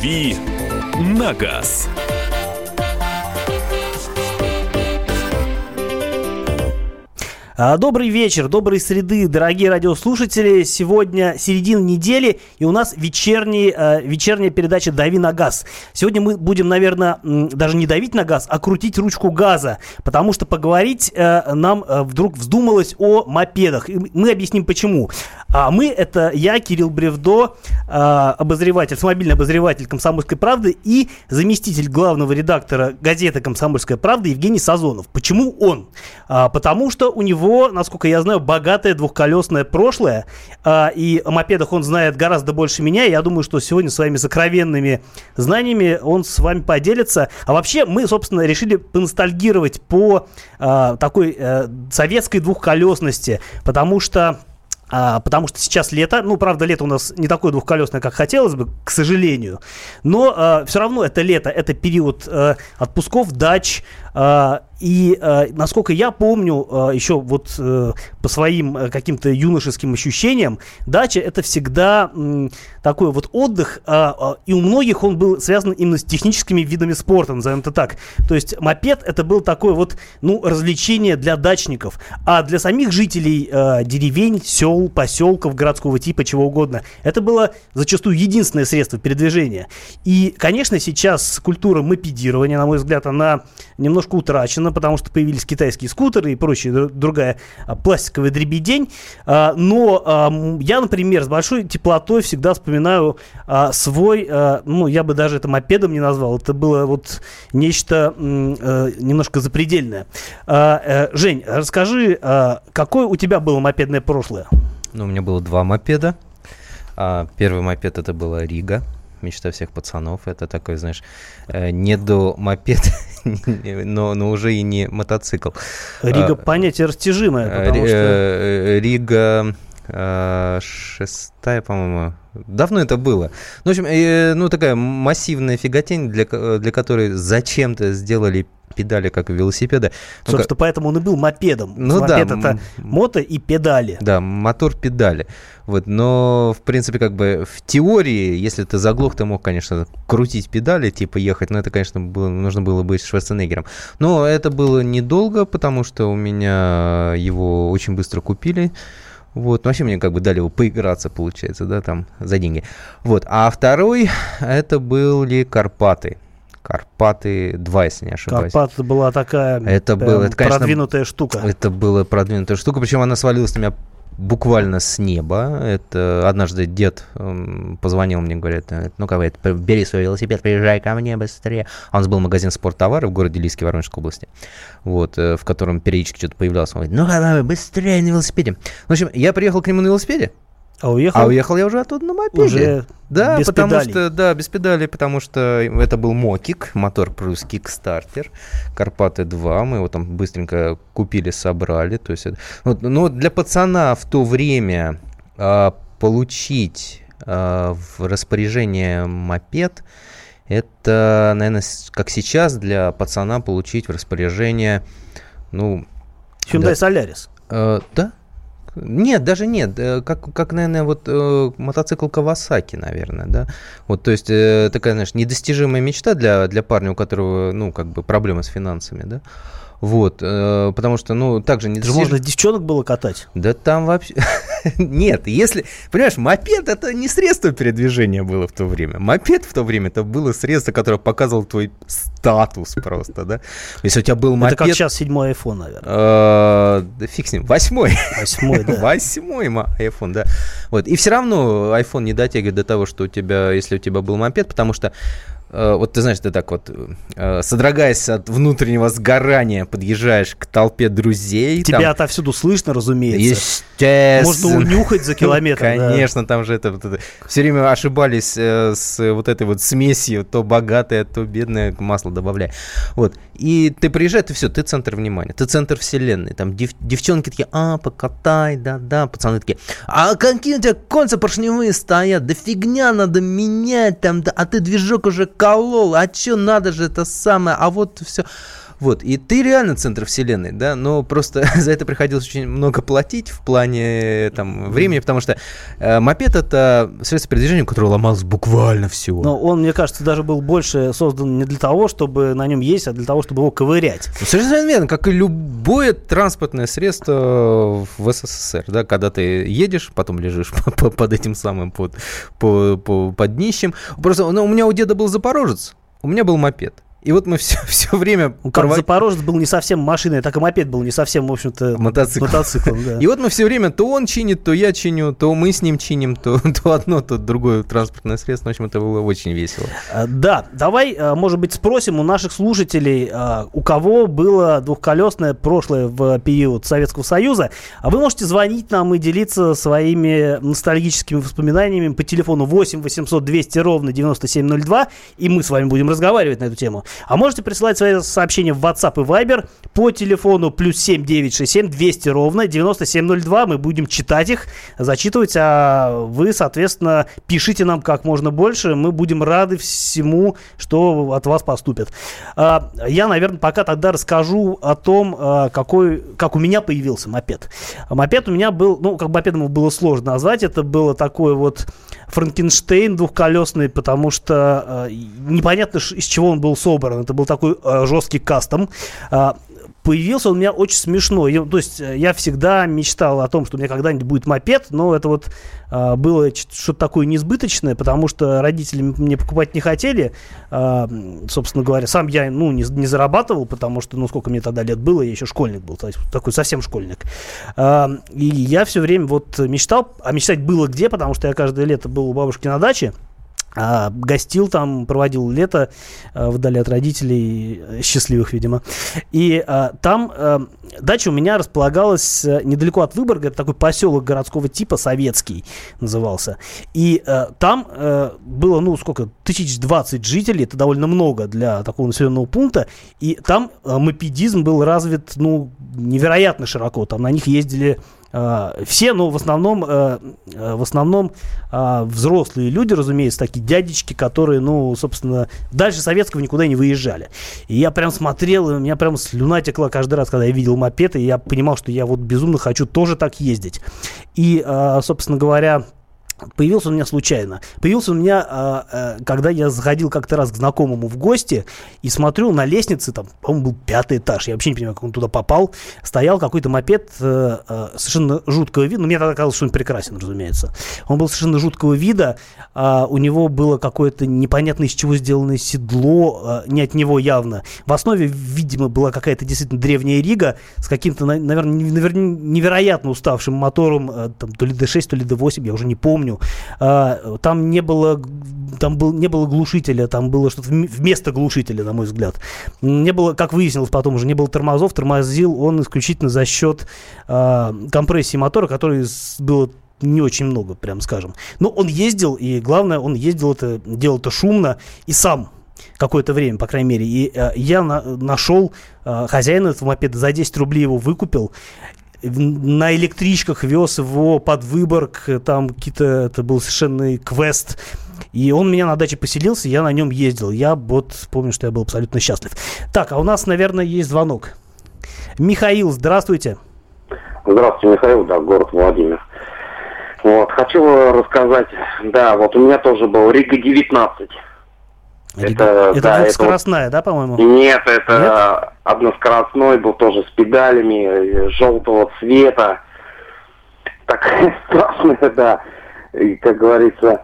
«Дави на газ». Добрый вечер, доброй среды, дорогие радиослушатели. Сегодня середина недели, и у нас вечерний, э, вечерняя передача «Дави на газ». Сегодня мы будем, наверное, даже не давить на газ, а крутить ручку газа, потому что поговорить э, нам э, вдруг вздумалось о мопедах. И мы объясним, почему. А мы — это я, Кирилл Бревдо, обозреватель, автомобильный обозреватель «Комсомольской правды» и заместитель главного редактора газеты «Комсомольская правда» Евгений Сазонов. Почему он? А, потому что у него него, насколько я знаю, богатое двухколесное прошлое. А, и о мопедах он знает гораздо больше меня. Я думаю, что сегодня своими сокровенными знаниями он с вами поделится. А вообще мы, собственно, решили поностальгировать по а, такой а, советской двухколесности, потому что а, потому что сейчас лето, ну, правда, лето у нас не такое двухколесное, как хотелось бы, к сожалению, но а, все равно это лето, это период а, отпусков, дач, и э, насколько я помню, э, еще вот э, по своим э, каким-то юношеским ощущениям, дача это всегда такой вот отдых, и у многих он был связан именно с техническими видами спорта, назовем это так. То есть мопед это был такое вот, ну, развлечение для дачников, а для самих жителей э, деревень, сел, поселков, городского типа, чего угодно, это было зачастую единственное средство передвижения. И, конечно, сейчас культура мопедирования, на мой взгляд, она немножко утрачена, потому что появились китайские скутеры и прочая другая а, пластиковая дребедень. А, но я, например, с большой теплотой всегда вспоминаю а, свой, ну, я бы даже это мопедом не назвал, это было вот нечто э, немножко запредельное. Э, Жень, расскажи, какое у тебя было мопедное прошлое? Ну, у меня было два мопеда. Первый мопед это была Рига мечта всех пацанов. Это такой, знаешь, э, не до мопед, но, но уже и не мотоцикл. Рига а, понятие растяжимое, э, потому что... Э, Рига шестая, по-моему. Давно это было. Ну, в общем, ну, такая массивная фиготень, для, для которой зачем-то сделали педали, как у велосипеда. Собственно, ну, поэтому он и был мопедом. Ну Мопед да. это мото и педали. Да, мотор педали. Вот, но, в принципе, как бы в теории, если ты заглох, ты мог, конечно, крутить педали, типа ехать, но это, конечно, было, нужно было быть Шварценеггером. Но это было недолго, потому что у меня его очень быстро купили. Вот, ну, вообще мне как бы дали его поиграться, получается, да, там, за деньги. Вот, а второй, это были Карпаты. Карпаты 2, если не ошибаюсь. Карпаты была такая это было, это, конечно, продвинутая штука. Это была продвинутая штука, причем она свалилась на меня буквально с неба. Это однажды дед позвонил мне, говорит, ну говорит, бери свой велосипед, приезжай ко мне быстрее. А у нас был магазин спорттовары в городе Лиски, Воронежской области, вот, э, в котором периодически что-то появлялось. Он говорит, ну давай, быстрее на велосипеде. В общем, я приехал к нему на велосипеде, а уехал? А уехал я уже оттуда на мопеде. Уже да, без потому педалей. что да, без педалей, потому что это был Мокик, мотор плюс кикстартер, Карпаты 2, мы его там быстренько купили, собрали, то есть, вот, но для пацана в то время а, получить а, в распоряжение мопед, это, наверное, как сейчас для пацана получить в распоряжение, ну... Hyundai да, Solaris. Э, да, нет, даже нет. Э, как, как наверное, вот э, мотоцикл Кавасаки, наверное, да. Вот, то есть, э, такая, знаешь, недостижимая мечта для, для парня, у которого, ну, как бы проблемы с финансами, да. Вот, э, потому что, ну, также не... Можно девчонок было катать. Да там вообще... Нет, если... Понимаешь, мопед это не средство передвижения было в то время. Мопед в то время это было средство, которое показывало твой статус просто, да? Если у тебя был мопед... Это как сейчас седьмой iPhone, наверное. Э, да фиг с ним. Восьмой. Восьмой, да. Восьмой iPhone, да. Вот. И все равно iPhone не дотягивает до того, что у тебя, если у тебя был мопед, потому что вот ты знаешь, ты так вот, э, содрогаясь от внутреннего сгорания, подъезжаешь к толпе друзей. Тебя там... отовсюду слышно, разумеется. Естественно. Можно унюхать за километр. Конечно, да. там же это, вот это... Все время ошибались э, с вот этой вот смесью, то богатое, то бедное масло добавляя. Вот. И ты приезжаешь, и все, ты центр внимания, ты центр вселенной. Там дев, девчонки такие, а, покатай, да-да. Пацаны такие, а какие у тебя кольца поршневые стоят? Да фигня надо менять там, да, а ты движок уже колол, а что надо же это самое, а вот все. Вот, и ты реально центр вселенной, да, но просто за это приходилось очень много платить в плане там времени, потому что э, мопед это средство передвижения, которое ломалось буквально всего. Но он, мне кажется, даже был больше создан не для того, чтобы на нем ездить, а для того, чтобы его ковырять. Ну, Совершенно верно, как и любое транспортное средство в СССР, да, когда ты едешь, потом лежишь по- по- под этим самым, под, по, по- под днищем. Просто ну, у меня у деда был Запорожец, у меня был мопед. И вот мы все, все время... Ну, Как порва- Запорожец был не совсем машиной, так и мопед был не совсем, в общем-то, Мотоцикл. мотоциклом. да. И вот мы все время, то он чинит, то я чиню, то мы с ним чиним, то, то одно, то другое транспортное средство. В общем, это было очень весело. А, Да, давай, а, может быть, спросим у наших слушателей, а, у кого было двухколесное прошлое в период Советского Союза. А вы можете звонить нам и делиться своими ностальгическими воспоминаниями по телефону 8 800 200 ровно 9702, и мы с вами будем разговаривать на эту тему. А можете присылать свои сообщения в WhatsApp и Viber по телефону плюс 7 967 200 ровно 9702. Мы будем читать их, зачитывать, а вы, соответственно, пишите нам как можно больше. Мы будем рады всему, что от вас поступит. А, Я, наверное, пока тогда расскажу о том, а, какой, как у меня появился мопед. Мопед у меня был, ну, как мопедом было сложно назвать. Это было такое вот Франкенштейн двухколесный, потому что э, непонятно, из чего он был собран. Это был такой э, жесткий кастом. А, Появился он у меня очень смешно. Я- то есть э, я всегда мечтал о том, что у меня когда-нибудь будет мопед, но это вот а, было что-то такое несбыточное, потому что родители мне покупать не хотели. М, собственно говоря, сам я ну, не, не зарабатывал, потому что, ну, сколько мне тогда лет было, я еще школьник был, то есть такой совсем школьник. И я все время вот мечтал, а мечтать было где, потому что я каждое лето был у бабушки на даче, а, гостил там, проводил лето а, вдали от родителей, э, счастливых, видимо. И а, там а, дача у меня располагалась недалеко от Выборга, это такой поселок городского типа, советский назывался. И э, там э, было, ну, сколько, тысяч двадцать жителей, это довольно много для такого населенного пункта, и там э, мопедизм был развит, ну, невероятно широко, там на них ездили все, но в основном, э, э, в основном э, взрослые люди, разумеется, такие дядечки, которые, ну, собственно, дальше советского никуда не выезжали. И я прям смотрел, и у меня прям слюна текла каждый раз, когда я видел мопед, и я понимал, что я вот безумно хочу тоже так ездить. И, э, собственно говоря, Появился он у меня случайно. Появился он у меня, а, а, когда я заходил как-то раз к знакомому в гости и смотрю на лестнице, там, по-моему, был пятый этаж. Я вообще не понимаю, как он туда попал. Стоял какой-то мопед э, э, совершенно жуткого вида. Ну, мне тогда казалось, что он прекрасен, разумеется. Он был совершенно жуткого вида. а у него было какое-то непонятно из чего сделанное седло, не от него явно. В основе, видимо, была какая-то действительно древняя Рига с каким-то, наверное, невероятно уставшим мотором, э, там, то ли D6, то ли D8, я уже не помню. А, Там не было, там был, не было глушителя, там было что-то вм- вместо глушителя, на мой взгляд. Не было, как выяснилось потом уже, не было тормозов, тормозил он исключительно за счет а, компрессии мотора, который было не очень много, прям скажем. Но он ездил, и главное, он ездил это, делал это шумно и сам какое-то время, по крайней мере. И э, я на- нашел э, хозяина этого мопеда, за 10 рублей его выкупил. На электричках вез его под Выборг, э, там какие-то, это был совершенно квест. И он меня на даче поселился, я на нем ездил. Я вот помню, что я был абсолютно счастлив. Так, а у нас, наверное, есть звонок. Михаил, здравствуйте. Здравствуйте, Михаил, да, город Владимир. Вот, хочу рассказать, да, вот у меня тоже был Рига 19. Это, это да, это двухскоростная, да, по-моему? Нет, это односкоростной был тоже с педалями желтого цвета. Такая страшная, да. И, как говорится,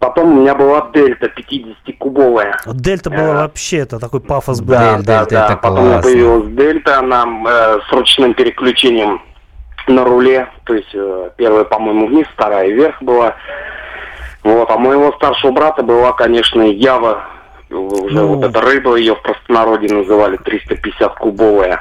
потом у меня была Дельта 50-кубовая. Вот Дельта была Э, вообще, это такой пафос был. Да, Дель- да, Дельта да. это Потом у меня классно. появилась Дельта, она э, с ручным переключением на руле. То есть э, первая, по-моему, вниз, вторая вверх была. Вот, а моего старшего брата была, конечно, Ява. Уже Ну. вот эта рыба ее в простонародье называли 350-кубовая.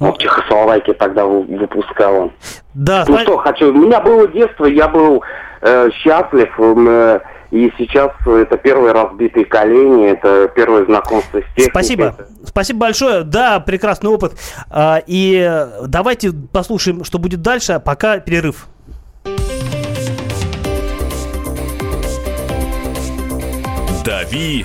Ну. Вот в Чехословакии тогда вы- выпускал он. Да, Ну что, хочу. У меня было детство, я был э, счастлив. э, и сейчас это первые разбитые колени, это первое знакомство с техникой. Спасибо. Спасибо большое. Да, прекрасный опыт. А, И давайте послушаем, что будет дальше. а Пока перерыв. «Дави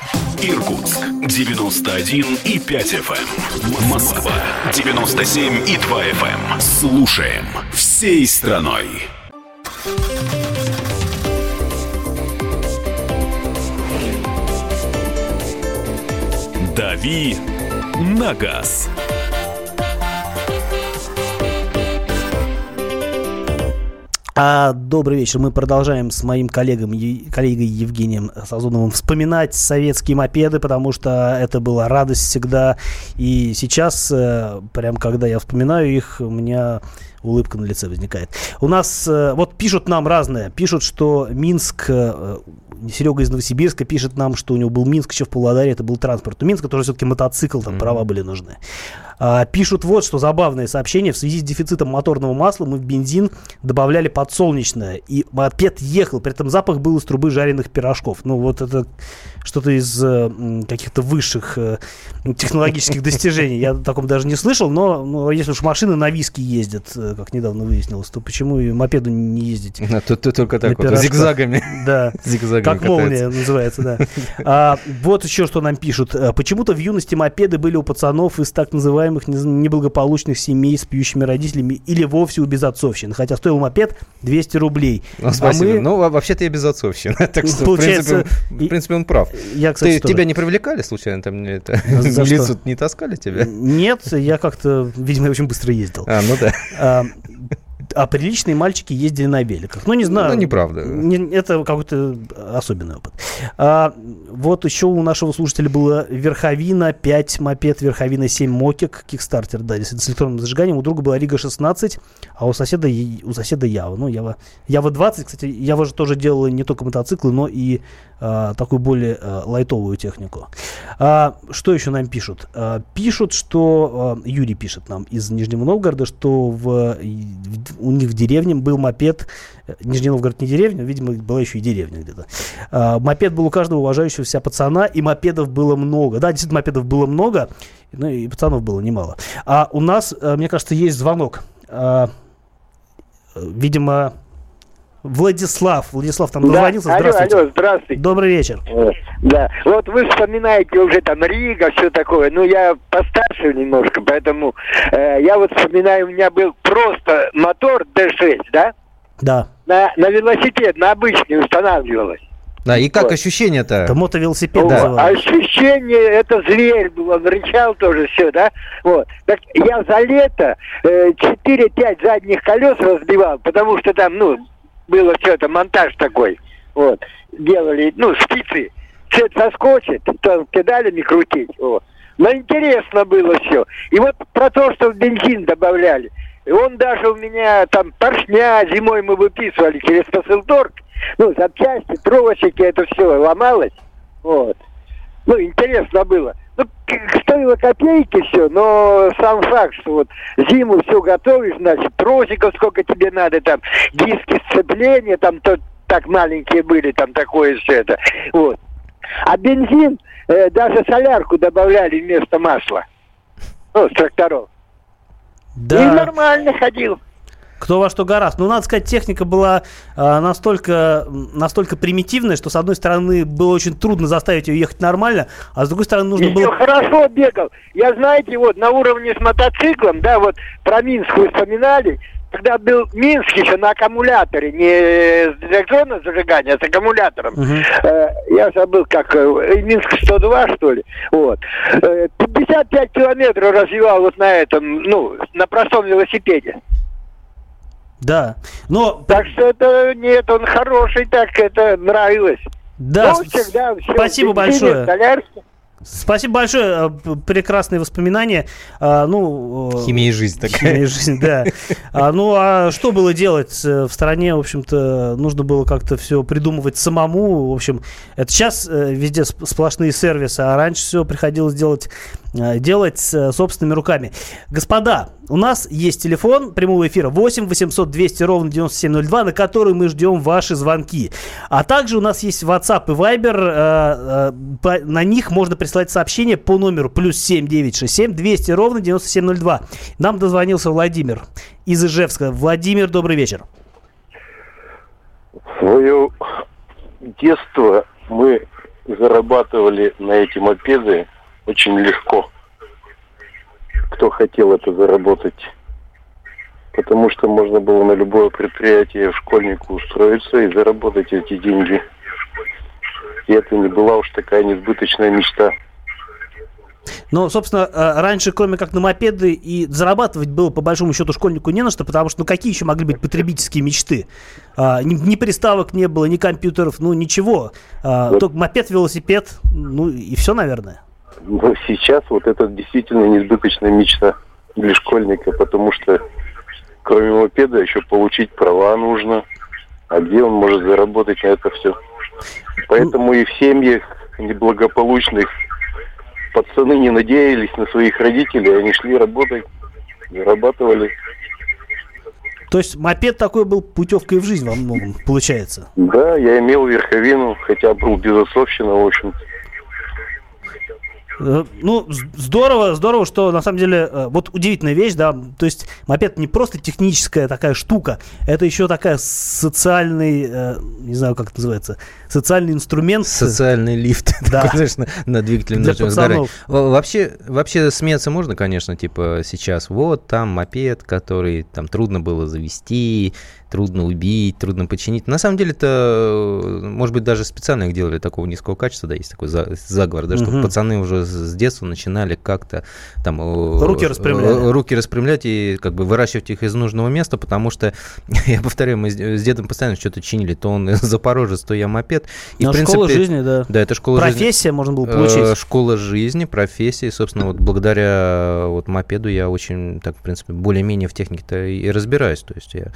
Иркутск 91 и 5 FM. Москва 97 и 2 FM. Слушаем всей страной. «Дави на газ». А, добрый вечер. Мы продолжаем с моим коллегом, коллегой Евгением Сазоновым вспоминать советские мопеды, потому что это была радость всегда. И сейчас, э, прям когда я вспоминаю их, у меня улыбка на лице возникает. У нас, э, вот пишут нам разное. Пишут, что Минск, э, Серега из Новосибирска пишет нам, что у него был Минск еще в Павлодаре, это был транспорт. У Минска тоже все-таки мотоцикл, там права были нужны. А, пишут вот, что забавное сообщение. В связи с дефицитом моторного масла мы в бензин добавляли подсолнечное. И мопед ехал. При этом запах был из трубы жареных пирожков. Ну, вот это что-то из э, каких-то высших э, технологических достижений. Я о таком даже не слышал. Но, но если уж машины на виски ездят, э, как недавно выяснилось, то почему и мопеду не ездить? А Тут, тут только так вот, зигзагами. Да. Зигзагами Как молния называется, да. А, вот еще что нам пишут. А, Почему-то в юности мопеды были у пацанов из так называемых нез- неблагополучных семей с пьющими родителями или вовсе у безотцовщин. Хотя стоил мопед 200 рублей. Ну, спасибо. А мы- Ну, во- вообще-то я безотцовщина. Так что, в Получается, принципе, в принципе, он прав. Я, кстати, Ты, тоже. тебя не привлекали случайно там не это, За в что? не таскали тебя? Нет, я как-то, видимо, я очень быстро ездил. А, ну да. А, приличные мальчики ездили на великах. Ну, не знаю. Ну, неправда. Не- это какой-то особенный опыт. А, вот еще у нашего слушателя было Верховина 5 мопед, Верховина 7 мокик, кикстартер, да, с электронным зажиганием. У друга была Рига 16, а у соседа, у соседа Ява. Ну, Ява, Ява 20, кстати, Ява же тоже делала не только мотоциклы, но и а, такую более а, лайтовую технику. А, что еще нам пишут? А, пишут, что Юрий пишет нам из Нижнего Новгорода, что в, у них в деревне был мопед. э, Нижний Новгород не деревня, видимо, была еще и деревня где-то. Мопед был у каждого уважающего себя пацана, и мопедов было много. Да, действительно, мопедов было много, ну и пацанов было немало. А у нас, э, мне кажется, есть звонок. Э, видимо, Владислав. Владислав там дозвонился. Да, алло, Здравствуйте. алло, здравствуйте. Добрый вечер. Э, Да, вот вы вспоминаете уже там Рига, все такое. Ну, я постарше немножко, поэтому э, я вот вспоминаю, у меня был просто мотор D6, да? Да. На, на велосипед, на обычный устанавливалось. Да, и как Вот. ощущение-то? Это мотовелосипед Вот. называется. Ощущение, это зверь был, он рычал тоже все, да? Вот. Так я за лето э, 4-5 задних колес разбивал, потому что там, ну, было все это, монтаж такой. Вот. Делали, ну, спицы. Цвет соскочит, то педалями крутить. Вот. Но интересно было все. И вот про то, что в бензин добавляли. И он даже у меня там поршня зимой мы выписывали через посылторг. Ну, запчасти, тросики, это все ломалось. Вот. Ну, интересно было. Ну, стоило копейки все, но сам факт, что вот зиму все готовишь, значит, тросиков сколько тебе надо, там, диски сцепления, там, то, так маленькие были, там, такое все это. Вот. А бензин, э, даже солярку добавляли вместо масла. Ну, с тракторов. И Да. нормально ходил. Кто во что гораст. Ну, надо сказать, техника была а, настолько, настолько примитивная, что, с одной стороны, было очень трудно заставить ее ехать нормально, а с другой стороны, нужно Еще было... хорошо бегал. Я, знаете, вот на уровне с мотоциклом, да, вот про Минск вы вспоминали, когда был Минск еще на аккумуляторе, не с электронного зажигания, а с аккумулятором. Э, я забыл, как, э, Минск 102, что ли, вот. Э, 55 километров развивал вот на этом, ну, на простом велосипеде. Да. Но, Так что это, нет, он хороший, так это нравилось. да, Ну, всегда всё, спасибо большое. Спасибо большое. э, п- Прекрасные воспоминания. А, ну, э, Химия и жизнь такая. Химия и жизнь, да. А, ну, а что было делать э, в стране? В общем-то, нужно было как-то все придумывать самому. В общем, это сейчас везде сп- сплошные сервисы, а раньше все приходилось делать делать э, собственными руками. Господа, у нас есть телефон прямого эфира 8 800 200 ровно 9702, на который мы ждем ваши звонки. А также у нас есть WhatsApp и Viber. э, э, на них можно присылать сообщение по номеру плюс 7967 200 ровно 9702. Нам дозвонился Владимир из Ижевска. Владимир, добрый вечер. Свое детство мы зарабатывали на эти мопеды очень легко. Кто хотел это заработать. Потому что можно было на любое предприятие школьнику устроиться и заработать эти деньги. И это не была уж такая несбыточная мечта. Но, собственно, э, раньше, кроме как на мопеды, и зарабатывать было, по большому счету, школьнику не на что, потому что, ну, какие еще могли быть потребительские мечты? А, ни, ни приставок не было, ни компьютеров, ну, ничего. А, Вот. Только мопед, велосипед, ну, и все, наверное. Но сейчас вот это действительно несбыточная мечта для школьника, потому что кроме мопеда еще получить права нужно. А где он может заработать на это все? Поэтому и в семьях неблагополучных пацаны не надеялись на своих родителей, они шли работать, зарабатывали. То есть мопед такой был путевкой в жизнь во многом, получается. Да, я имел верховину, хотя был безотцовщина, в общем. Э, Ну, здорово, здорово, что на самом деле, э, вот удивительная вещь, да, то есть мопед не просто техническая такая штука, это еще такая социальный, э, не знаю, как это называется, социальный инструмент. Социальный лифт, Да. такой, знаешь, на, на двигателе. Во- Вообще, вообще смеяться можно, конечно, типа сейчас, вот там мопед, который там трудно было завести, трудно убить, трудно починить. На самом деле это, э, может быть, даже специально их делали такого низкого качества, да, есть такой за- заговор, да, чтобы Мгм. пацаны уже с детства начинали как-то там... э, Руки распрямляли. э, Руки распрямлять и как бы выращивать их из нужного места, потому что, я повторяю, мы с дедом постоянно что-то чинили, то он запорожец, то я мопед. И, Ну, в школа принципе, жизни, да. Да, это школа жизни. Профессия можно было получить. Школа жизни, профессии, собственно, вот благодаря вот мопеду я очень, так, в принципе, более-менее в технике-то и разбираюсь. То есть я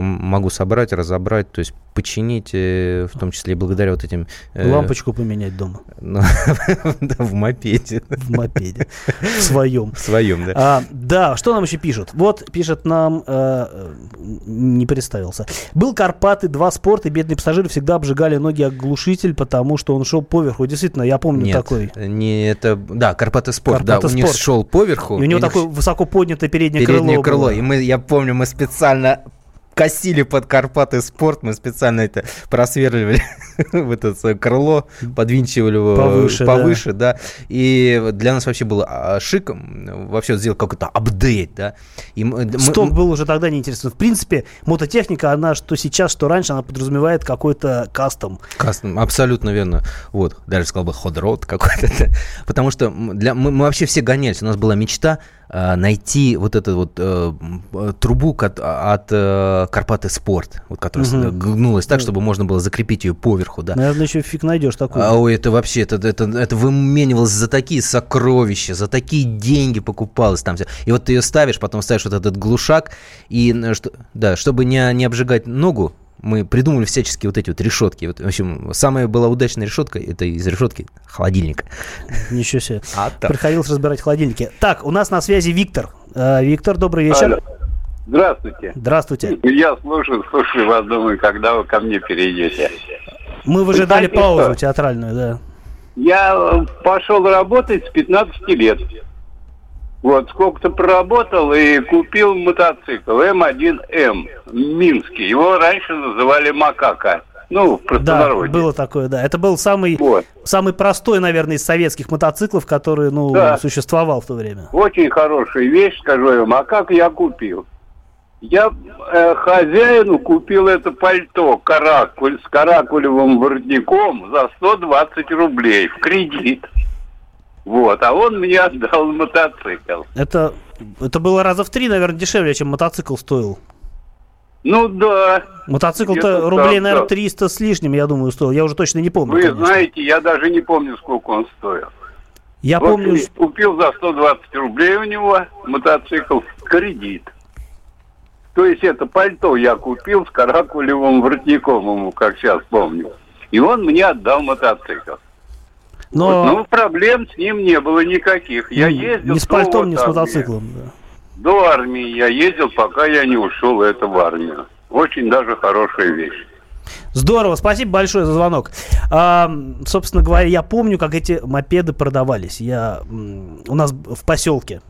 могу собрать, разобрать, то есть починить, э, в том числе и благодаря вот этим... э, Лампочку поменять дома в мопеде. в мопеде, в своем. В своем, да. А, да, что нам еще пишут? Вот пишет нам, э, э, не представился. Был Карпаты, два спорта, и бедные пассажиры всегда обжигали ноги о глушитель, потому что он шел поверху. Действительно, я помню такой. не это, да, Карпаты спорт, да, у них шел поверху. И у него такое высоко поднятое переднее, переднее крыло. крыло. было. И мы, я помню, мы специально косили под Карпаты спорт, мы специально это просверливали в это крыло, подвинчивали его Повыше, повыше да. И для нас вообще было а, шиком вообще сделать какой-то апдейт, да. И мы, мы- Сток был уже тогда неинтересно. В принципе, мототехника, она что сейчас, что раньше, она подразумевает какой-то кастом. Кастом, абсолютно верно. Вот, даже сказал бы ходрот какой-то. да. Потому что для, мы, мы вообще все гонялись. У нас была мечта найти вот эту вот э, э, трубу от, от э, Карпаты Спорт, вот, которая Мгм. гнулась так, чтобы можно было закрепить ее поверху, да. Наверное, еще фиг найдешь такую. А ой, это вообще, это, это, это выменивалось за такие сокровища, за такие деньги покупалось там все. И вот ты ее ставишь, потом ставишь вот этот глушак, и, э, да, чтобы не, не обжигать ногу, мы придумали всяческие вот эти вот решетки. Вот, в общем, самая была удачная решетка, это из решетки холодильника. Ничего себе. А Приходилось разбирать холодильники. Так, у нас на связи Виктор. Э, Виктор, добрый вечер. Алло. Здравствуйте. Здравствуйте. Я слушаю, слушаю вас, думаю, когда вы ко мне перейдете. Мы выжидали знаете паузу что? театральную, да. Я пошел работать с 15 лет. Вот, сколько-то проработал и купил мотоцикл М1М, Минский. Его раньше называли Макака. Ну, в Да, простонародье. было такое, да. Это был самый, Вот. самый простой, наверное, из советских мотоциклов, который, ну, Да. существовал в то время. Очень хорошая вещь, скажу я вам. А как я купил? Я э, хозяину купил это пальто каракуль, с каракулевым воротником за 120 рублей в кредит. Вот, а он мне отдал мотоцикл. Это, это было раза в три, наверное, дешевле, чем мотоцикл стоил. Ну да, Мотоцикл-то рублей, так, наверное, да. 300 с лишним, я думаю, стоил. Я уже точно не помню. вы конечно. знаете, я даже не помню, сколько он стоил. Я Вот помню, купил за 120 рублей у него мотоцикл в кредит. То есть это пальто я купил с каракулевым воротником ему, как сейчас помню. И он мне отдал мотоцикл. Но Вот, ну, проблем с ним не было никаких. Я ездил ни с пальтом, ни с армии. мотоциклом. да. До армии я ездил, пока я не ушел это в армию. Очень даже хорошая вещь. Здорово, спасибо большое за звонок. А, собственно говоря, я помню, как эти мопеды продавались. Я у нас в поселке,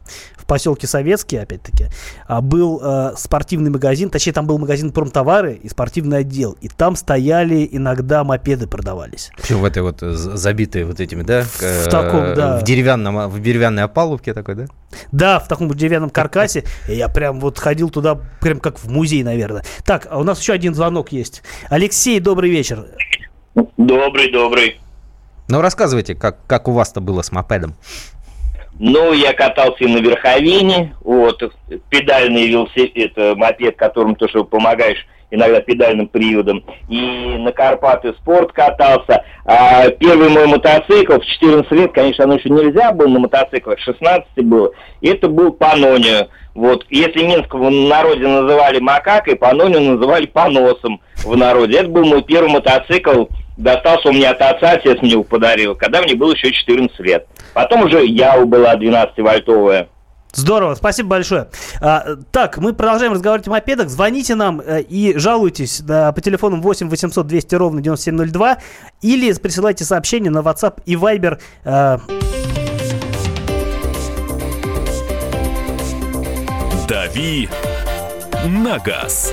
в поселке Советский, опять-таки, а, был э, спортивный магазин, точнее, там был магазин промтовары и спортивный отдел, и там стояли иногда мопеды продавались. Причем в этой вот э, забитой вот этими, да? В таком, да. В деревянном, в деревянной опалубке такой, да? Да, в таком деревянном каркасе. И я прям вот ходил туда, прям как в музей, наверное. Так, а у нас еще один звонок есть. Алексей, добрый вечер. Добрый, добрый. Ну, рассказывайте, как, как у вас-то было с мопедом. Ну, я катался и на верховине, вот, педальный велосипед, это мопед, которым то, что помогаешь иногда педальным приводом, и на Карпаты спорт катался. А первый мой мотоцикл в 14 лет, конечно, оно еще нельзя было на мотоциклах, 16 было, это был Панонио. Вот, если Минск в народе называли макакой, Панонио называли поносом в народе. Это был мой первый мотоцикл, достался у меня от отца, отец мне его подарил, когда мне было еще 14 лет. Потом уже Яу была 12-вольтовая. Здорово, спасибо большое. А, так, мы продолжаем разговаривать о мопедах. Звоните нам э, и жалуйтесь да, по телефону 8 800 200 ровно 9702 или присылайте сообщение на WhatsApp и Viber. э, «Дави на газ».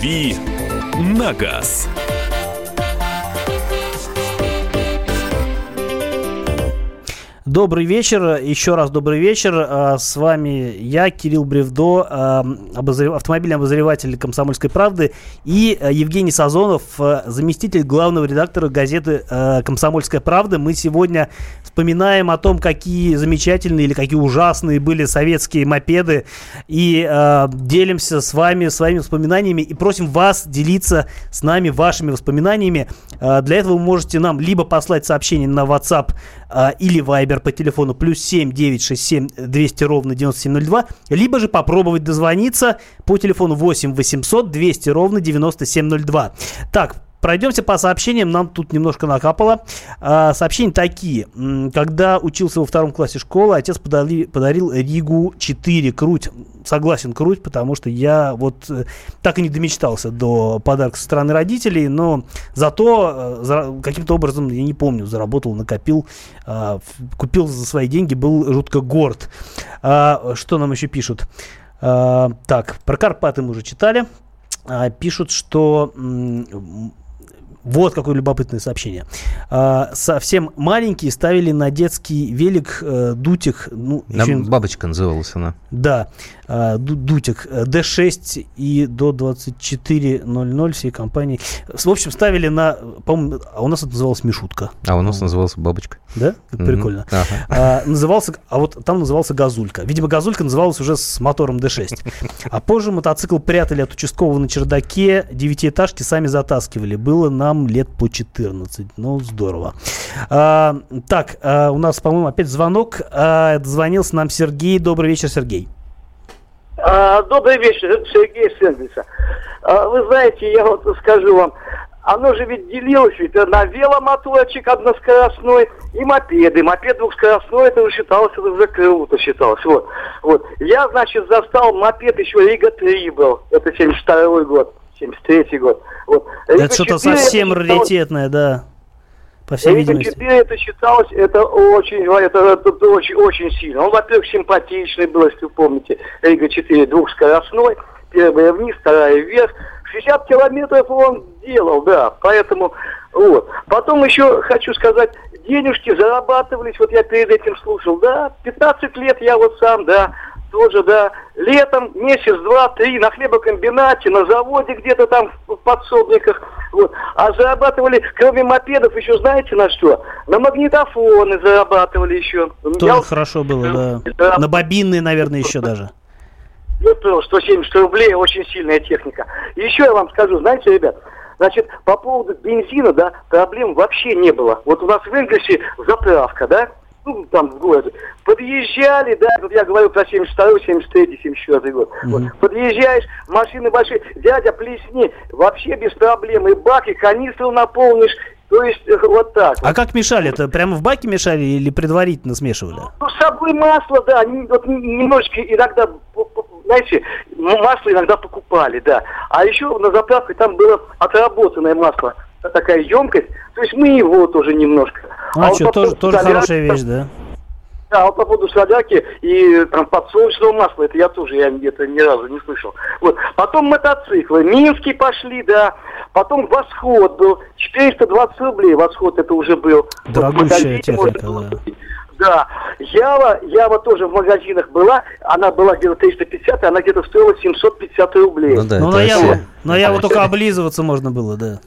«Дави на газ». Добрый вечер, еще раз добрый вечер. А, С вами я, Кирилл Бревдо, обозрев- автомобильный обозреватель «Комсомольской правды» и а, Евгений Сазонов, а, заместитель главного редактора газеты а, «Комсомольская правда». Мы сегодня вспоминаем о том, какие замечательные или какие ужасные были советские мопеды и делимся с вами своими воспоминаниями и просим вас делиться с нами вашими воспоминаниями. Для этого вы можете нам либо послать сообщение на WhatsApp а, или Viber по телефону плюс 7 967 200 ровно 9702, либо же попробовать дозвониться по телефону 8 800 200 ровно 9702. Так, Пройдемся по сообщениям, нам тут немножко накапало. А, сообщения такие. Когда учился во втором классе школы, отец подали- подарил Ригу 4 круть. Согласен, круть, потому что я вот э, так и не домечтался до подарка со стороны родителей, но зато э, каким-то образом, я не помню, заработал, накопил, а, купил за свои деньги, был жутко горд. А, что нам еще пишут? Так, про Карпаты мы уже читали. Пишут, что вот какое любопытное сообщение. А, совсем маленькие ставили на детский велик э, дутик. Ну, Нам еще- бабочка называлась она. да, дутик э, D6 и до 24.00 всей компании. В общем, ставили на, по-моему, а у нас это называлось Мишутка. А у нас называлась бабочка. Да? Как Мгм. Прикольно. Ага. А, назывался, а вот там назывался Газулька. Видимо, Газулька называлась уже с мотором D6. А позже мотоцикл прятали от участкового на чердаке, девятиэтажки сами затаскивали. Было нам лет по 14. Ну, здорово. А, так, а, у нас, по-моему, опять звонок. А, дозвонился нам Сергей. Добрый вечер, Сергей. А, добрый вечер, это Сергей Сендлиса. А, вы знаете, я вот скажу вам, оно же ведь делилось ведь на веломоторчик односкоростной и мопеды. Мопед двухскоростной, это уже считалось, это уже круто считалось. Вот. вот. Я, значит, застал мопед еще Рига-3 был. Это 72 год, 73 год. Вот. Это Рига что-то 4 совсем это раритетное, да. По всей видимости. 4 это считалось, это очень, это, это- это очень, очень сильно. Он, во-первых, симпатичный был, если вы помните. Рига 4 двухскоростной, первая вниз, вторая вверх. 60 километров он делал, да, поэтому вот. Потом еще хочу сказать, денежки зарабатывались, вот я перед этим слушал, да, 15 лет я вот сам, да, тоже, да. Летом месяц, два, три на хлебокомбинате, на заводе где-то там в подсобниках. Вот. А зарабатывали, кроме мопедов, еще знаете на что? На магнитофоны зарабатывали еще. Тоже Я хорошо было, да. Да. На бобинные, наверное, еще даже. Ну, то 170 рублей, очень сильная техника. Еще я вам скажу, знаете, ребят, значит, по поводу бензина, да, проблем вообще не было. Вот у нас в Энгельсе заправка, да, ну, там в городе. Подъезжали, да, вот я говорю про 72 73 74 год. Вот. Подъезжаешь, машины большие, дядя, плесни, вообще без проблем. И бак, и канистру наполнишь. То есть, э, вот так. А как мешали? Это прямо в баке мешали или предварительно смешивали? Ну, с собой масло, да, не- вот немножечко иногда, знаете, масло иногда покупали, да. А еще на заправке там было отработанное масло, такая емкость, то есть мы его тоже немножко. А, вот что, по тоже, тоже солярки, хорошая вещь, да? Да, вот по поводу солярки и там подсолнечного масла, это я тоже я это ни разу не слышал. Вот. Потом мотоциклы, Минский пошли, да. Потом Восход был, 420 рублей Восход это уже был. Вот Дорогущая магазине техника, да. Да, Ява, Ява тоже в магазинах была, она была где-то 350, она где-то стоила 750 рублей. Ну да, Ну, на Яву, на Яву только облизываться можно было, да.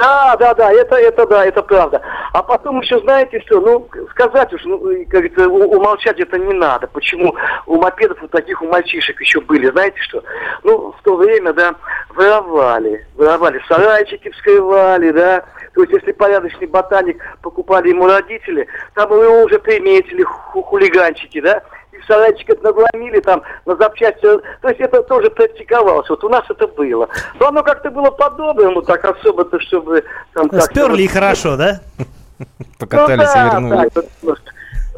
Да, да, да, это, это да, это правда. А потом еще знаете что, ну, сказать уж, ну, как говорится, умолчать это не надо. Почему у мопедов вот таких у мальчишек еще были, знаете что? Ну, в то время, да, воровали, воровали, сарайчики вскрывали, да. То есть, если порядочный ботаник покупали ему родители, там его уже приметили ху- хулиганчики, да, это надломили там на запчасти. То есть это тоже практиковалось. Вот у нас это было. Но оно как-то было по-доброму, так особо-то, чтобы там как-то Сперли и хорошо, да? Покатались ну, и вернули.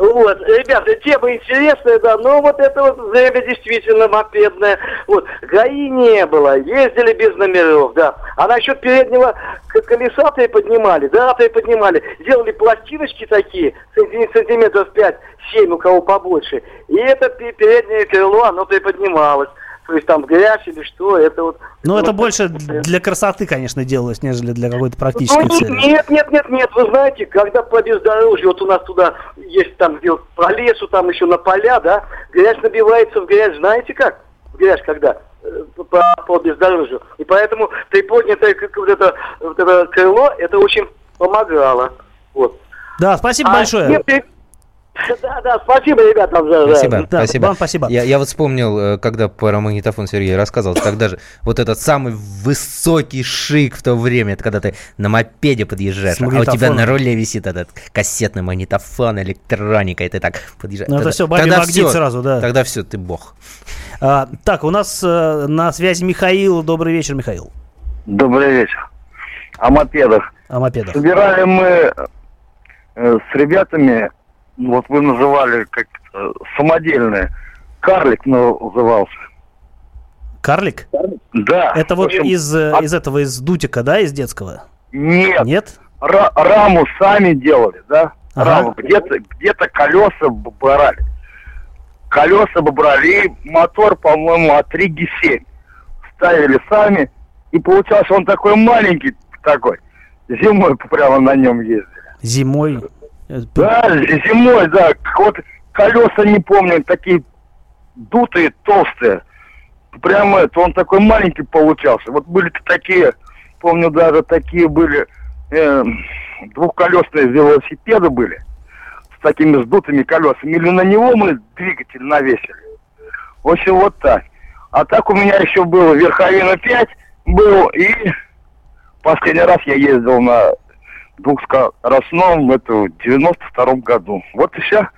Вот, ребята, тема интересная, да, но вот это вот время действительно мопедное. Вот, ГАИ не было, ездили без номеров, да. А насчет переднего колеса приподнимали, да, приподнимали. Делали пластиночки такие, санти- сантиметров 5-7, у кого побольше. И это пе- переднее крыло, оно приподнималось. То есть там грязь или что, это вот... Ну, это вот больше для красоты, конечно, делалось, нежели для какой-то практической Ну, цели. нет, нет, нет, нет, вы знаете, когда по бездорожью, вот у нас туда есть там, где вот по лесу, там еще на поля, да, грязь набивается в грязь, знаете как? В грязь когда? Э, По, по бездорожью. И поэтому приподнятое как вот это, вот это крыло, это очень помогало. Вот. Да, спасибо А большое. при- Да, да, спасибо, ребята. за- Спасибо, Да, спасибо. вам спасибо. Я, я вот вспомнил, э, когда про магнитофон Сергей рассказывал, тогда же вот этот самый высокий шик в то время, это когда ты на мопеде подъезжаешь, а у тебя на руле висит этот кассетный магнитофон, электроника, и ты так подъезжаешь. Ну, это Тогда- всё, бабий тогда магнит всё, сразу, да. Тогда все, ты бог. А, так, у нас э, на связи Михаил. Добрый вечер, Михаил. Добрый вечер. О мопедах. О мопедах. Собирали мы э, с ребятами, вот вы называли как э, самодельные. Карлик назывался. Карлик? Да. Это вот общем, из, э, а- из этого, из дутика, да, из детского? Нет. Нет? Ра- раму сами делали, да? Ага. Раму. Где-то где-то колеса брали. Колеса брали, и мотор, по-моему, от Риги 7. Ставили сами, и получался он такой маленький такой. Зимой прямо на нем ездили. Зимой? Да, зимой, да. Вот колеса не помню, такие дутые, толстые. Прямо это, он такой маленький получался. Вот были такие, помню, даже такие были э, двухколесные велосипеды были с такими сдутыми колесами. Или на него мы двигатель навесили. В общем, вот так. А так у меня еще был Верховина 5 был, и последний раз я ездил на двухскоростном это в 92 году. Вот и все.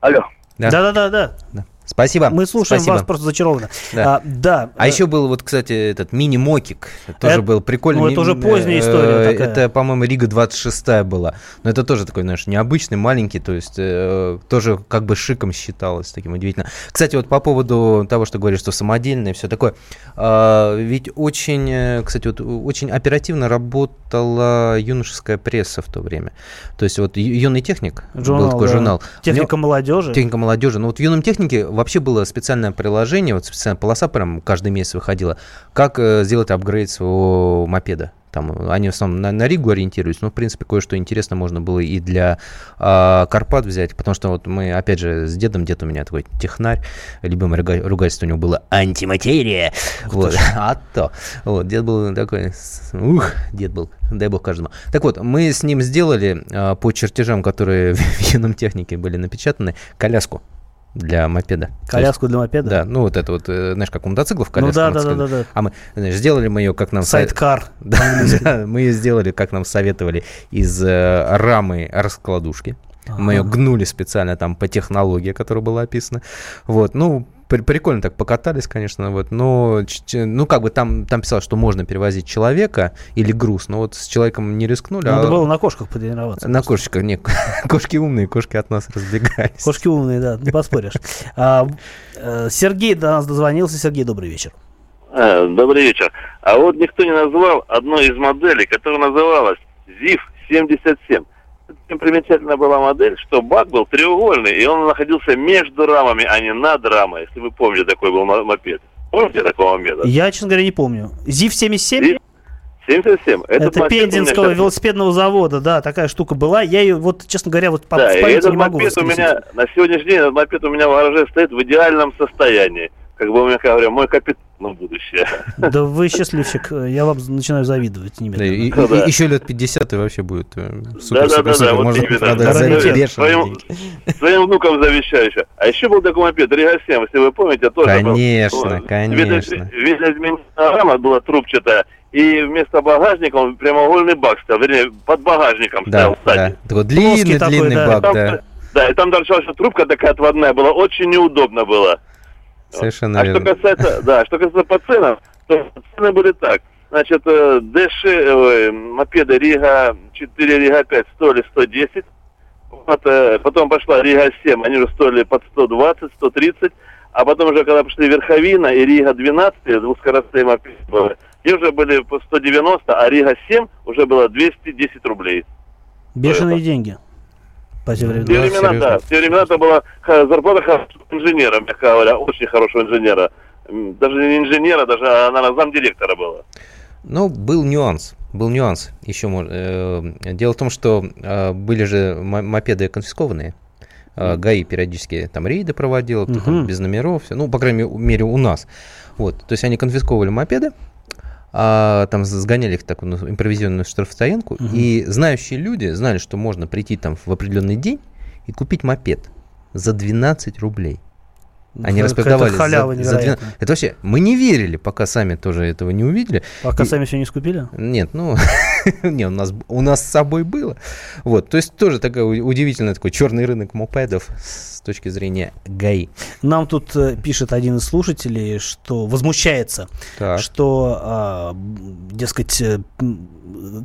Алло. Да. Да-да-да. Да. Спасибо. Мы слушаем спасибо. вас просто зачарованно. Да. А, да. А э, еще был вот, кстати, этот мини-мокик. Тоже Это- был прикольный. ну, это уже поздняя э, история такая. Это, по-моему, Рига 26 была. Но это тоже такой, знаешь, необычный, маленький, то есть э, тоже как бы шиком считалось, таким удивительно. Кстати, вот по поводу того, что говоришь, что самодельное, все такое. а, ведь очень, э, кстати, вот очень оперативно работала юношеская пресса в то время. То есть вот юный техник Журнал, был такой да. журнал. Техника молодежи. Техника молодежи. Ну вот в юном технике вообще было специальное приложение, вот специальная полоса прям каждый месяц выходила, как э, сделать апгрейд своего мопеда. Там они в основном на, на Ригу ориентируются, но, в принципе, кое-что интересно можно было и для э, Карпат взять, потому что вот мы, опять же, с дедом, дед у меня такой технарь, любимое руга- ругательство у него было антиматерия, вот, а то, вот, дед был такой, ух, дед был, дай бог каждому. Так вот, мы с ним сделали э, по чертежам, которые в юном технике были напечатаны, коляску для мопеда. То есть- Коляску для мопеда? Да, ну вот это вот, э, знаешь, как у мотоциклов Ну коляска. да, да, мотоцикл. да, да, да. А мы, знаешь, сделали мы ее, как нам... Сайдкар. Да, да, мы ее сделали, как нам советовали, из э, рамы раскладушки. Мы ее гнули специально там по технологии, которая была описана. Вот, ну, прикольно так покатались, конечно, вот, но, ну, как бы там, там писалось, что можно перевозить человека или груз, но вот с человеком не рискнули. Надо а было на кошках потренироваться. на кошечках, не, кошки умные, кошки от нас разбегались. Кошки умные, да, не поспоришь. А, э, Сергей до нас дозвонился. Сергей, добрый вечер. А, Добрый вечер. А вот никто не назвал одной из моделей, которая называлась ЗИФ-77. Чем примечательна была модель, что бак был треугольный, и он находился между рамами, а не над рамой, если вы помните, такой был мо- мопед. Помните такого мопеда? Я, честно говоря, не помню. ЗИФ-77? 77. Это, Этот меня Пензенского щас- велосипедного завода, да, такая штука была. Я ее, вот, честно говоря, вот по Да, памяти этот не могу мопед у меня, на сегодняшний день этот мопед у меня в гараже стоит в идеальном состоянии. Как бы у меня, говоря, мой капитан на будущее. Да вы счастливчик, я вам начинаю завидовать Да, немедленно. и, Ну да. и- еще лет 50 и вообще будет э, супер, Да, да, супер, да, супер. да, вот Можно именно. продать за Своим, своим внукам завещаю еще. А еще был такой мопед Рига 7, если вы помните, тоже был. Конечно, Ну, конечно. видно- Видоизмененная рама была трубчатая, и вместо багажника он прямоугольный бак стоял, вернее, под багажником Да, стоял сзади. да. Такой длинный, такой, длинный да. бак, да. да, и там торчала еще трубка такая отводная была, очень неудобно было. Совершенно а что верно. касается, да, что касается по ценам, то цены были так. Значит, э, ДШ, ой, мопеды Рига 4, Рига 5 стоили 110. Вот, э, потом пошла Рига 7, они уже стоили под 120, 130. А потом уже, когда пошли Верховина и Рига 12, двухскоростные мопеды, были, и уже были по 190, а Рига 7 уже было 210 рублей. Бешеные деньги. По те В времена. те времена, да. В те времена это была ха- зарплата хорошего инженера, мягко говоря, очень хорошего инженера. Даже не инженера, даже она замдиректора была. Ну, был нюанс. Был нюанс. Еще э, дело в том, что э, были же мо- мопеды конфискованные. Э, ГАИ периодически там рейды проводил, то там без номеров, всё. ну, по крайней мере, у нас. Вот, то есть они конфисковывали мопеды, а, там сгоняли их в такую ну, импровизированную штрафстоянку, Мгм. и знающие люди знали, что можно прийти там в определенный день и купить мопед за 12 рублей. Они Какая-то распродавали за- халява за, невероятная. 12. Это вообще, мы не верили, пока сами тоже этого не увидели. Пока И- сами все не скупили? Нет, ну, не, у нас, у нас с собой было. Вот, то есть тоже такой у- удивительный такой черный рынок мопедов с точки зрения ГАИ. Нам тут э, пишет один из слушателей, что возмущается, Так. что, а, дескать, э,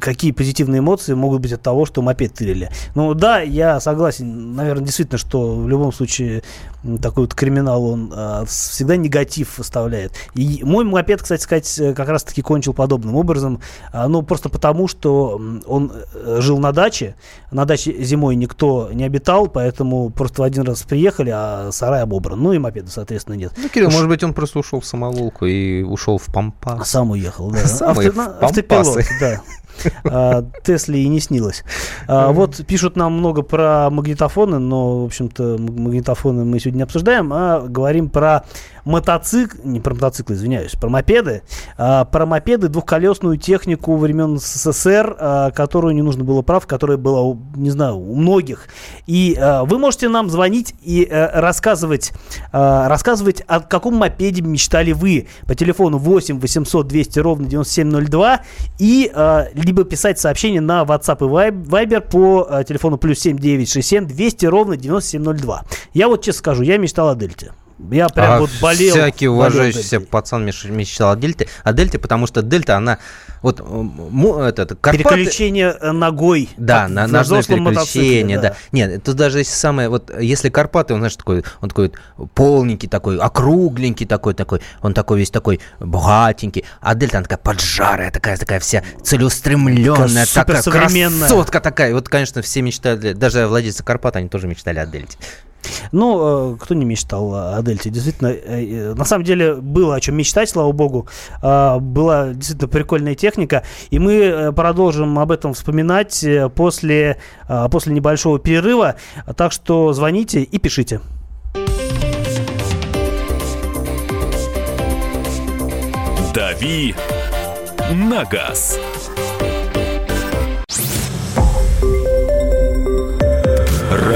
какие позитивные эмоции могут быть от того, что мопед тырили. Ну да, я согласен, наверное, действительно, что в любом случае такой вот криминал, он а, всегда негатив оставляет. И мой мопед, кстати сказать, э, как раз-таки кончил подобным образом, а, ну просто потому, что он жил на даче, на даче зимой никто не обитал, поэтому просто в один раз приехали, а сарай обобран. Ну и мопеда, соответственно, нет. Ну, Кирилл, Уж- может быть, он просто ушел в самоволку и ушел в а пампас. сам уехал, да. Сам Авто- автопилот, да. А, Тесле и не снилось. А, вот пишут нам много про магнитофоны, но, в общем-то, магнитофоны мы сегодня не обсуждаем, а говорим про мотоцикл, не про мотоциклы, извиняюсь, про мопеды, а, про мопеды, двухколесную технику времен СССР, которую не нужно было прав, которая была, не знаю, у многих. И вы можете нам звонить и э, рассказывать, рассказывать, о каком мопеде мечтали вы по телефону 8 800 200 ровно 9702 и либо писать сообщение на WhatsApp и Viber по а, телефону плюс 7967 200 ровно 9702. Я вот честно скажу, я мечтал о Дельте. Я прям А вот болел. Всякий болел уважающийся Дельтой. пацан меч- мечтал о Дельте, о Дельте, потому что Дельта, она вот м, этот, Карпаты- Переключение ногой. Да, на ножное взрослом переключение, мотоцикле, да. Нет, тут даже есть самое, вот если Карпаты, он, знаешь, такой, он такой полненький такой, округленький такой, такой, он такой весь такой богатенький, а Дельта, она такая поджарая, такая, такая вся целеустремленная, Такая такая красотка такая. Вот, конечно, все мечтали, даже владельцы Карпат, они тоже мечтали о Дельте. Ну, э, кто не мечтал о Дельте? Действительно, э, э, на самом деле было о чем мечтать, слава богу. А, Была действительно прикольная техника. И мы продолжим об этом вспоминать после, после небольшого перерыва. Так что звоните и пишите. «Дави на газ».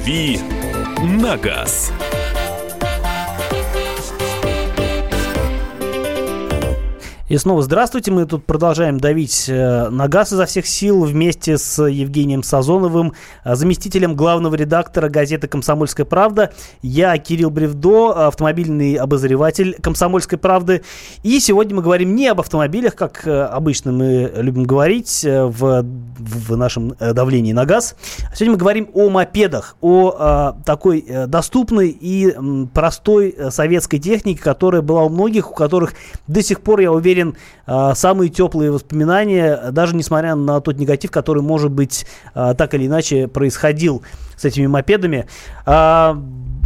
«Дави на газ». И снова здравствуйте. Мы тут продолжаем давить э, на газ изо всех сил вместе с Евгением Сазоновым, э, заместителем главного редактора газеты «Комсомольская правда». Я Кирилл Бревдо, автомобильный обозреватель «Комсомольской правды». И сегодня мы говорим не об автомобилях, как э, обычно мы любим говорить в, в нашем давлении на газ. Сегодня мы говорим о мопедах, о такой доступной и простой советской технике, которая была у многих, у которых до сих пор, я уверен, э, самые теплые воспоминания, даже несмотря на тот негатив, который, может быть, э, так или иначе происходил с этими мопедами. А,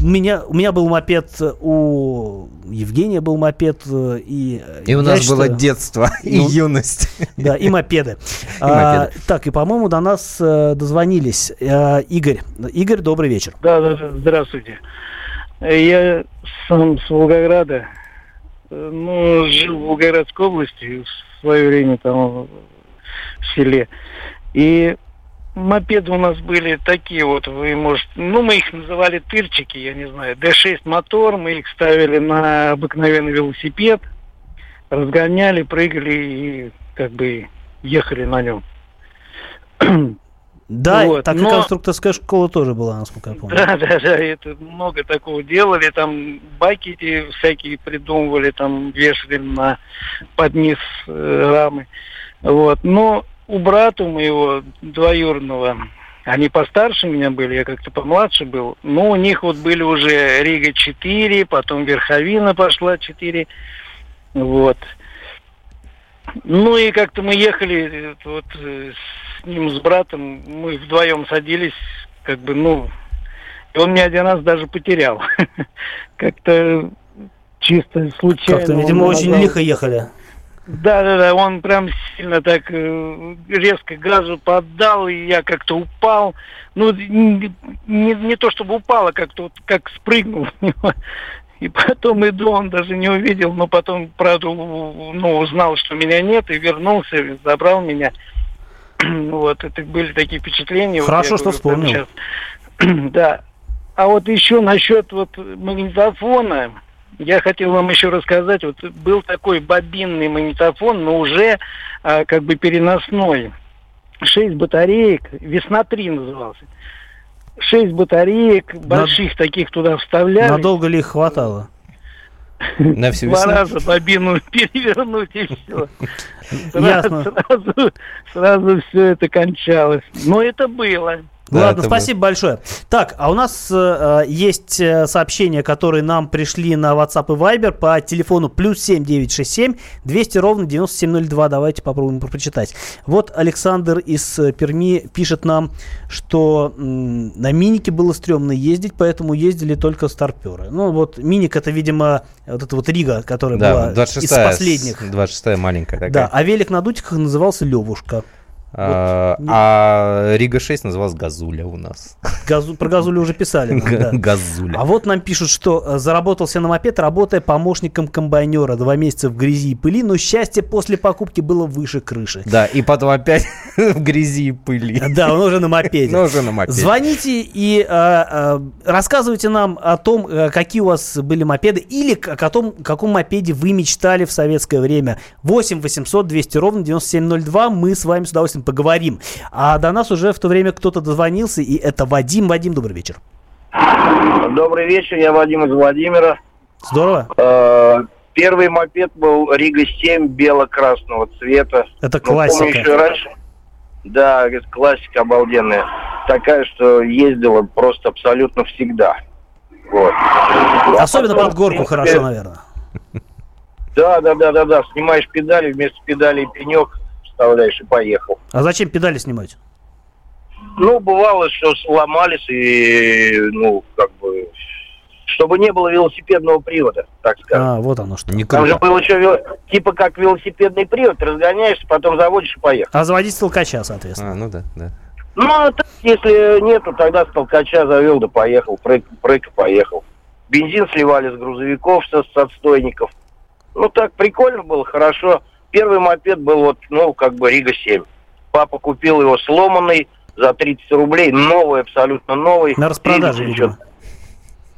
у меня, у меня был мопед, у Евгения был мопед, э, и... И у нас считаю- было детство и Ну, юность. Да, и мопеды. А, мопеды. так, и, по-моему, до нас э, дозвонились. Э, Игорь. Игорь, добрый вечер. Да, да, здравствуйте. Э, Я сам с Волгограда, э, ну, жил в Волгоградской области в свое время там в селе. И мопеды у нас были такие вот, вы, может, ну, мы их называли тырчики, я не знаю, D6 мотор, мы их ставили на обыкновенный велосипед, разгоняли, прыгали и как бы ехали на нем. Да, Вот, так и но- конструкторская школа тоже была, насколько я помню. Да, да, да, это много такого делали, там байки эти всякие придумывали, там вешали на под низ э, рамы. Вот. Но у брата моего двоюродного, они постарше меня были, я как-то помладше был, но у них вот были уже Рига 4, потом Верховина пошла 4, вот. Ну и как-то мы ехали э, вот э, с ним, с братом, мы вдвоем садились, как бы, ну, и он меня один раз даже потерял. Как-то чисто случайно. Как-то, видимо, очень назвал- лихо ехали. Да, да, да, он прям сильно так э, резко газу поддал, и я как-то упал. Ну, не, не, не то чтобы упал, а как-то вот как спрыгнул. с него. И потом иду, он даже не увидел, но потом, правда, ну, узнал, что меня нет, и вернулся, забрал меня. Вот, это были такие впечатления. Вот Хорошо, я что говорю, вспомнил. щас. Да. А вот еще насчет вот магнитофона, я хотел вам еще рассказать, вот был такой бобинный магнитофон, но уже а, как бы переносной. Шесть батареек, Весна 3 назывался. Шесть батареек, больших таких туда вставляли. Надолго ли их хватало? На всю Два весну? раза бобину перевернуть и все. Ясно. Сразу, сразу все это кончалось. Но это было. Да, Ладно, спасибо большое. Так, а у нас э, э, есть э, сообщения, которые нам пришли на WhatsApp и Viber по телефону плюс 7967 200 ровно 9702. Давайте попробуем прочитать. Вот Александр из э, Перми пишет нам, что м, на минике было стрёмно ездить, поэтому ездили только старперы. Ну вот миник это, видимо, вот эта вот Рига, которая Да, была 26 из последних. 26 маленькая такая. Да, а велик на дутиках назывался Левушка. А, а Рига 6 называлась Газуля у нас. Газу, про Газулю уже писали. нам, да. Газуля. А вот нам пишут, что э, заработался на мопед, работая помощником комбайнера. Два месяца в грязи и пыли, но счастье после покупки было выше крыши. Да, и потом опять в грязи и пыли. Да, он уже на мопеде. Ну, уже на мопеде. Звоните и э, э, рассказывайте нам о том, э, какие у вас были мопеды или о том, каком мопеде вы мечтали в советское время. 8 800 200 ровно 9702. Мы с вами с удовольствием поговорим. А до нас уже в то время кто-то дозвонился, и это Вадим. Вадим, добрый вечер. Добрый вечер, я Вадим из Владимира. Здорово. Э, Первый мопед был Рига 7 бело-красного цвета. Это Ну, помню, классика. еще раньше. Да, классика обалденная. Такая, что ездила просто абсолютно всегда. Вот. Особенно потом, под горку принципе, хорошо, наверное. Да, да, да, да, да. Снимаешь педали, вместо педалей пенек вставляешь и поехал. А зачем педали снимать? Ну, бывало, что сломались и, ну, как бы, чтобы не было велосипедного привода, так скажем. А, вот оно что. Не Там же круто. был еще типа как велосипедный привод, разгоняешься, потом заводишь и поехал. А заводить с толкача, соответственно. А, ну да, да. Ну, а так, если нету, тогда с толкача завел, да поехал, прыг, прыг и поехал. Бензин сливали с грузовиков, со, с отстойников. Ну, так прикольно было, хорошо. Первый мопед был вот, ну, как бы Рига-7. Папа купил его сломанный за 30 рублей, новый, абсолютно новый. На распродаже, видимо.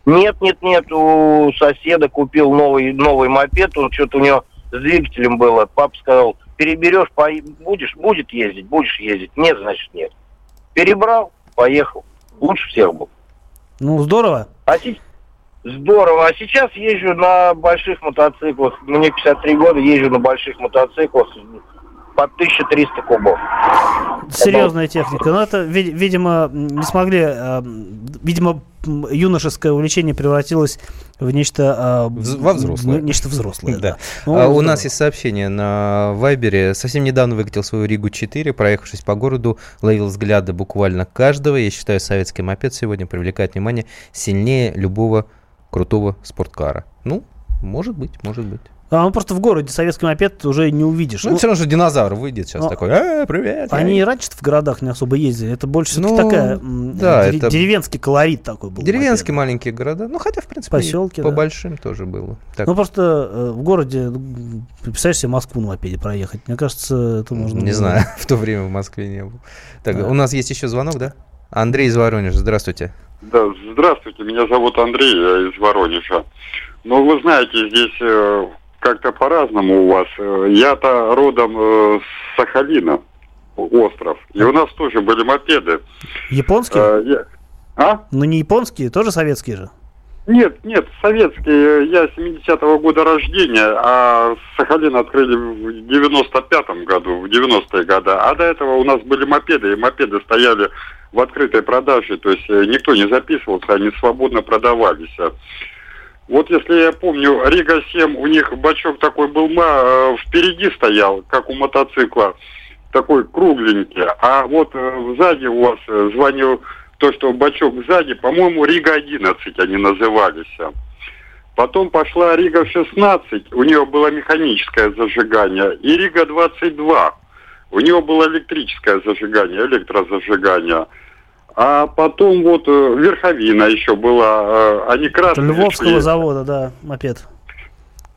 Нет, нет, нет, у соседа купил новый, новый мопед, он что-то у него с двигателем было. Папа сказал, переберешь, пое- будешь, будет ездить, будешь ездить. Нет, значит нет. Перебрал, поехал. Лучше всех был. Ну, здорово. А си- Здорово. А сейчас езжу на больших мотоциклах. Мне 53 года, езжу на больших мотоциклах по 1300 кубов. Серьезная техника. Но это, ви- видимо, не смогли, а, видимо, юношеское увлечение превратилось в нечто... а, во взрослое. м, Нечто взрослое, да. Да. Ну, А у нас есть сообщение на Вайбере. Совсем недавно выкатил свою Ригу 4, проехавшись по городу, ловил взгляды буквально каждого. Я считаю, советский мопед сегодня привлекает внимание сильнее любого крутого спорткара. Ну, может быть, может быть. А, ну, просто в городе советский мопед уже не увидишь. Ну, Ну, все равно же динозавр выйдет сейчас ну, такой, э, привет. Они и раньше в городах не особо ездили. Это больше Ну, такая да, дерев- это- деревенский колорит такой был. Деревенские маленькие города. Ну, хотя, в принципе, Поселки, по да. большим тоже было. Так, Ну, просто э, в городе, представляешь себе Москву на мопеде проехать. Мне кажется, это можно... не было- знаю, в то время в Москве не был. Так, Да. у нас есть еще звонок, да? Андрей из Воронежа, здравствуйте. Да, здравствуйте, меня зовут Андрей, я из Воронежа. Ну, вы знаете, здесь э, как-то по-разному у вас. Э, Я-то родом э, с Сахалина, остров, и у нас тоже были мопеды. Японские? Я- А? Ну, не японские, тоже советские же. Нет, нет, советские. Я 70-го года рождения, а Сахалин открыли в 95-м году, в 90-е годы. А до этого у нас были мопеды, и мопеды стояли в открытой продаже, то есть э, никто не записывался, они свободно продавались. Вот если я помню, Рига 7, у них бачок такой был, э, впереди стоял, как у мотоцикла, такой кругленький. А вот э, сзади у вас звонил то, что бачок сзади, по-моему, Рига 11 они назывались. Потом пошла Рига 16, у нее было механическое зажигание, и Рига 22, у нее было электрическое зажигание, электрозажигание. А потом вот э, Верховина еще была, э, они красные. Львовского шли. завода, да, мопед.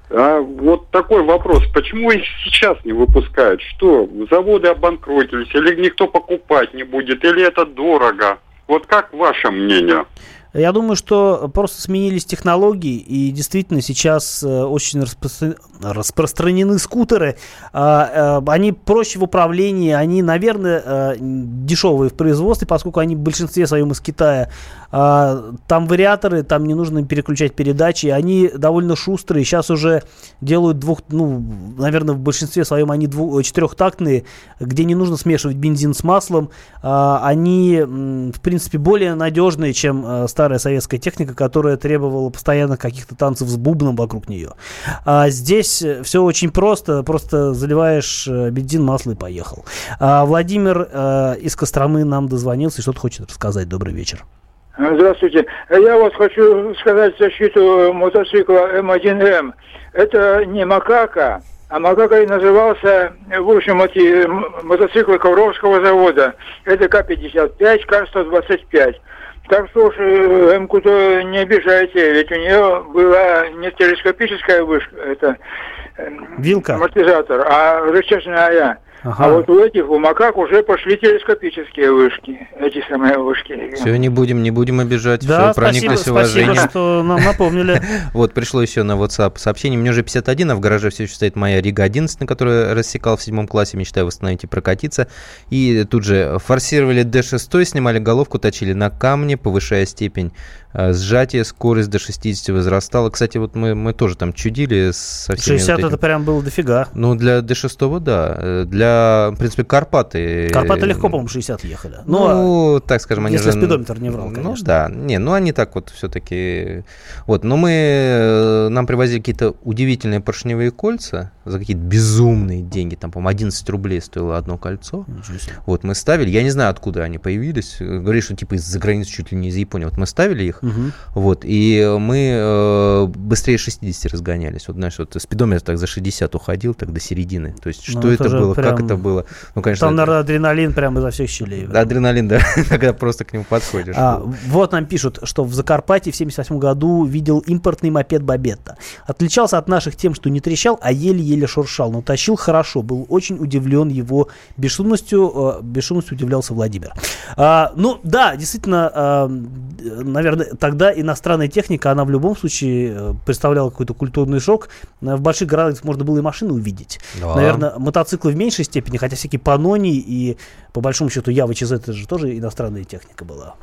А вот такой вопрос. Почему их сейчас не выпускают? Что, заводы обанкротились, или никто покупать не будет, или это дорого? Вот как ваше мнение? Я думаю, что просто сменились технологии, и действительно сейчас э, очень распро- распространены скутеры. А, э, они проще в управлении, они, наверное, э, дешевые в производстве, поскольку они в большинстве своем из Китая. А, там вариаторы, там не нужно переключать передачи, они довольно шустрые. Сейчас уже делают двух, ну, наверное, в большинстве своем они двух, четырехтактные, где не нужно смешивать бензин с маслом. А, они, в принципе, более надежные, чем старая советская техника, которая требовала постоянно каких-то танцев с бубном вокруг нее. А здесь все очень просто, просто заливаешь э, бензин, масло и поехал. А Владимир э, из Костромы нам дозвонился и что-то хочет рассказать. Добрый вечер. Здравствуйте. Я вот хочу сказать защиту мотоцикла М1М. Это не макака, а макака и назывался, в общем, эти мотоциклы Ковровского завода. Это К-55, К-125. Так что уж э, М-ку-то не обижайте, ведь у нее была не телескопическая вышка, это э, Вилка. амортизатор, а рычажная. Ага. А вот у этих, у макак уже пошли телескопические вышки, эти самые вышки. Все, не будем, не будем обижать. Да, Все, прониклись спасибо, уважением. спасибо, что нам напомнили. Вот, пришло еще на WhatsApp сообщение. Мне уже 51, а в гараже все еще стоит моя Рига 11, на которую я рассекал в седьмом классе. Мечтаю восстановить и прокатиться. И тут же форсировали D6, снимали головку, точили на камне, повышая степень э, сжатия, скорость до 60 возрастала. Кстати, вот мы, мы тоже там чудили со всеми 60 вот это прям было дофига. Ну, для D6, да. Э, В принципе, Карпаты... Карпаты легко, по-моему, 60 ехали. Но Ну, так скажем, они если же... спидометр не врал, Ну, конечно. да. Не, ну, они так вот все-таки... Вот, но мы... э, Нам привозили какие-то удивительные поршневые кольца за какие-то безумные деньги. Там, по-моему, 11 рублей стоило одно кольцо. Вот, мы ставили. Я не знаю, откуда они появились. Говорили, что типа из-за границы, чуть ли не из Японии. Вот мы ставили их. Мгм. Вот, и мы э, быстрее 60 разгонялись. Вот, знаешь, вот спидометр так за 60 уходил, так до середины. То есть, Ну, что это, это же было, как прям- это было. Ну, конечно, Там, наверное, адреналин прямо изо всех щелей. да, адреналин, да, когда просто к нему подходишь. А, вот нам пишут, что в Закарпатье в 78 году видел импортный мопед Бабетта. Отличался от наших тем, что не трещал, а еле-еле шуршал, но тащил хорошо. Был очень удивлен его бесшумностью. э, Бесшумностью удивлялся Владимир. А, ну, да, действительно, а, наверное, тогда иностранная техника, она в любом случае э, представляла какой-то культурный шок. Э, В больших городах можно было и машины увидеть. Да. Наверное, мотоциклы в меньшей степени, хотя всякие Панони и, по большому счету, Ява ЧЗ, это же тоже иностранная техника была.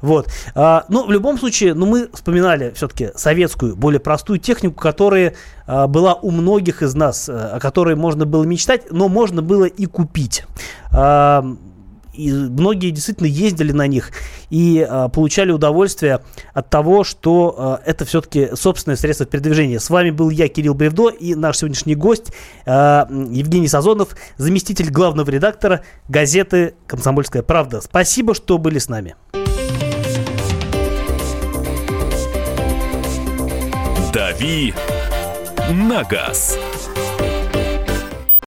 Вот. А, ну, в любом случае, ну, мы вспоминали все-таки советскую, более простую технику, которая а, была у многих из нас, а, о которой можно было мечтать, но можно было и купить. А, и многие действительно ездили на них и а, получали удовольствие от того, что а, это все-таки собственное средство передвижения. С вами был я, Кирилл Бревдо, и наш сегодняшний гость а, Евгений Сазонов, заместитель главного редактора газеты «Комсомольская правда». Спасибо, что были с нами. «Дави на газ».